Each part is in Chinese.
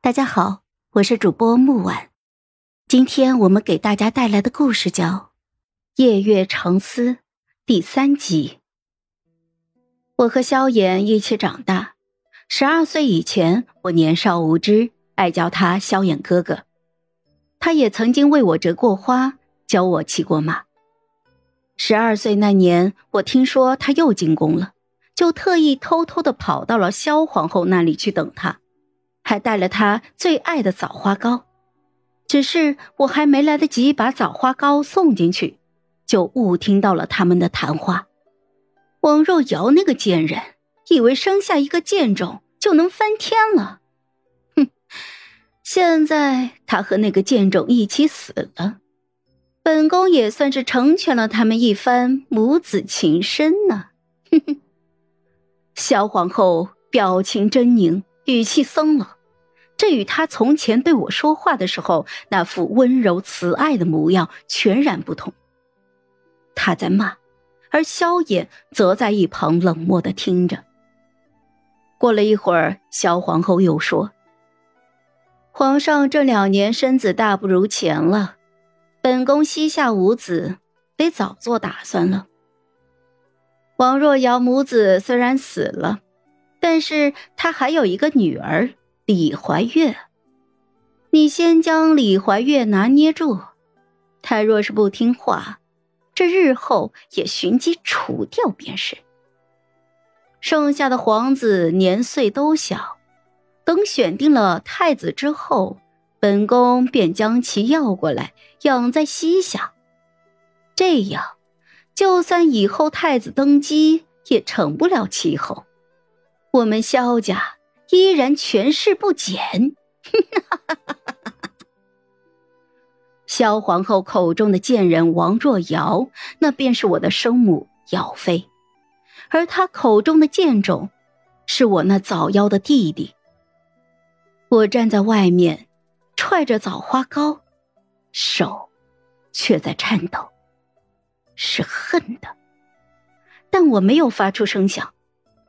大家好，我是主播木婉，今天我们给大家带来的故事叫《夜月长思》第三集。我和萧炎一起长大，十二岁以前，我年少无知，爱叫他萧炎哥哥。他也曾经为我折过花，教我骑过马。十二岁那年，我听说他又进宫了，就特意偷偷的跑到了萧皇后那里去等他。还带了他最爱的枣花糕，只是我还没来得及把枣花糕送进去，就误听到了他们的谈话。王若瑶那个贱人，以为生下一个贱种就能翻天了，哼！现在他和那个贱种一起死了，本宫也算是成全了他们一番母子情深呢。哼哼。萧皇后表情狰狞，语气松了。这与他从前对我说话的时候那副温柔慈爱的模样全然不同。他在骂，而萧衍则在一旁冷漠的听着。过了一会儿，萧皇后又说：“皇上这两年身子大不如前了，本宫膝下无子，得早做打算了。王若瑶母子虽然死了，但是她还有一个女儿。”李怀月，你先将李怀月拿捏住，他若是不听话，这日后也寻机除掉便是。剩下的皇子年岁都小，等选定了太子之后，本宫便将其要过来养在膝下，这样，就算以后太子登基，也成不了气候。我们萧家。依然权势不减，萧皇后口中的贱人王若瑶，那便是我的生母姚妃，而她口中的贱种，是我那早夭的弟弟。我站在外面，踹着枣花糕，手却在颤抖，是恨的，但我没有发出声响，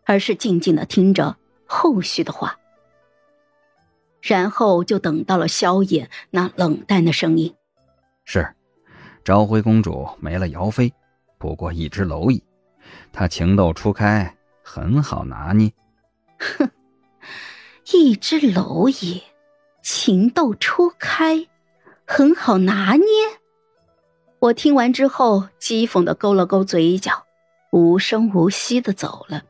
而是静静的听着。后续的话，然后就等到了萧衍那冷淡的声音：“是，昭辉公主没了姚妃，不过一只蝼蚁，她情窦初开，很好拿捏。”哼，一只蝼蚁，情窦初开，很好拿捏。我听完之后，讥讽的勾了勾嘴角，无声无息的走了。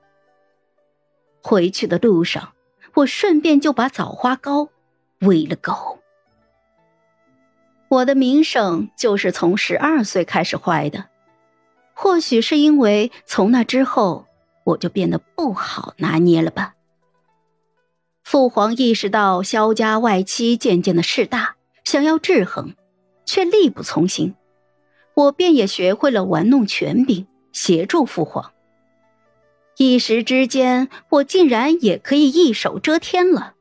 回去的路上，我顺便就把枣花糕喂了狗。我的名声就是从十二岁开始坏的，或许是因为从那之后我就变得不好拿捏了吧。父皇意识到萧家外戚渐渐的势大，想要制衡，却力不从心，我便也学会了玩弄权柄，协助父皇。一时之间，我竟然也可以一手遮天了。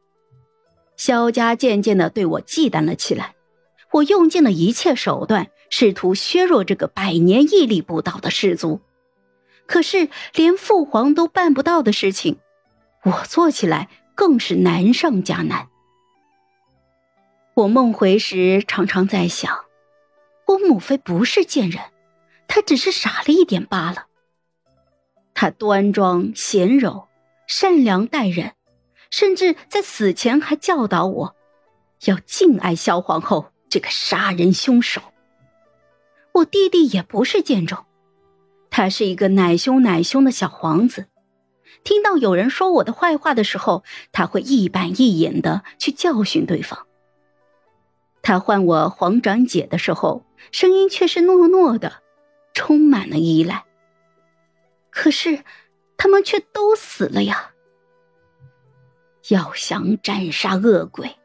萧家渐渐的对我忌惮了起来，我用尽了一切手段，试图削弱这个百年屹立不倒的氏族。可是，连父皇都办不到的事情，我做起来更是难上加难。我梦回时，常常在想，我母妃不是贱人，她只是傻了一点罢了。他端庄贤柔，善良待人，甚至在死前还教导我，要敬爱萧皇后这个杀人凶手。我弟弟也不是贱种，他是一个奶凶奶凶的小皇子。听到有人说我的坏话的时候，他会一板一眼的去教训对方。他唤我皇长姐的时候，声音却是糯糯的，充满了依赖。可是，他们却都死了呀！要想斩杀恶鬼，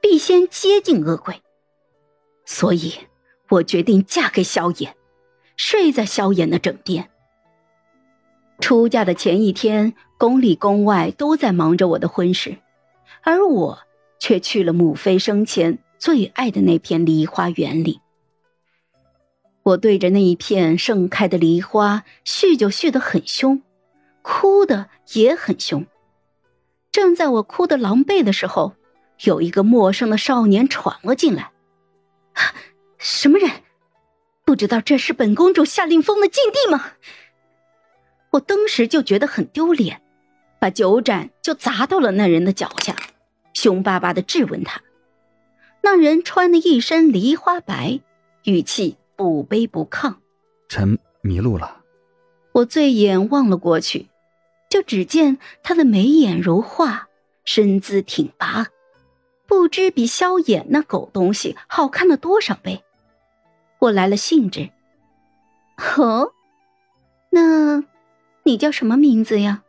必先接近恶鬼。所以，我决定嫁给萧炎，睡在萧炎的枕边。出嫁的前一天，宫里宫外都在忙着我的婚事，而我却去了母妃生前最爱的那片梨花园里。我对着那一片盛开的梨花，絮就絮得很凶，哭的也很凶。正在我哭得狼狈的时候，有一个陌生的少年闯了进来。什么人？不知道这是本公主下令封的禁地吗？我当时就觉得很丢脸，把酒盏就砸到了那人的脚下，凶巴巴的质问他。那人穿的一身梨花白，语气不卑不亢：“臣迷路了。”我醉眼望了过去，就只见他的眉眼如画，身姿挺拔，不知比萧衍那狗东西好看了多少倍。我来了兴致。哦，那，你叫什么名字呀？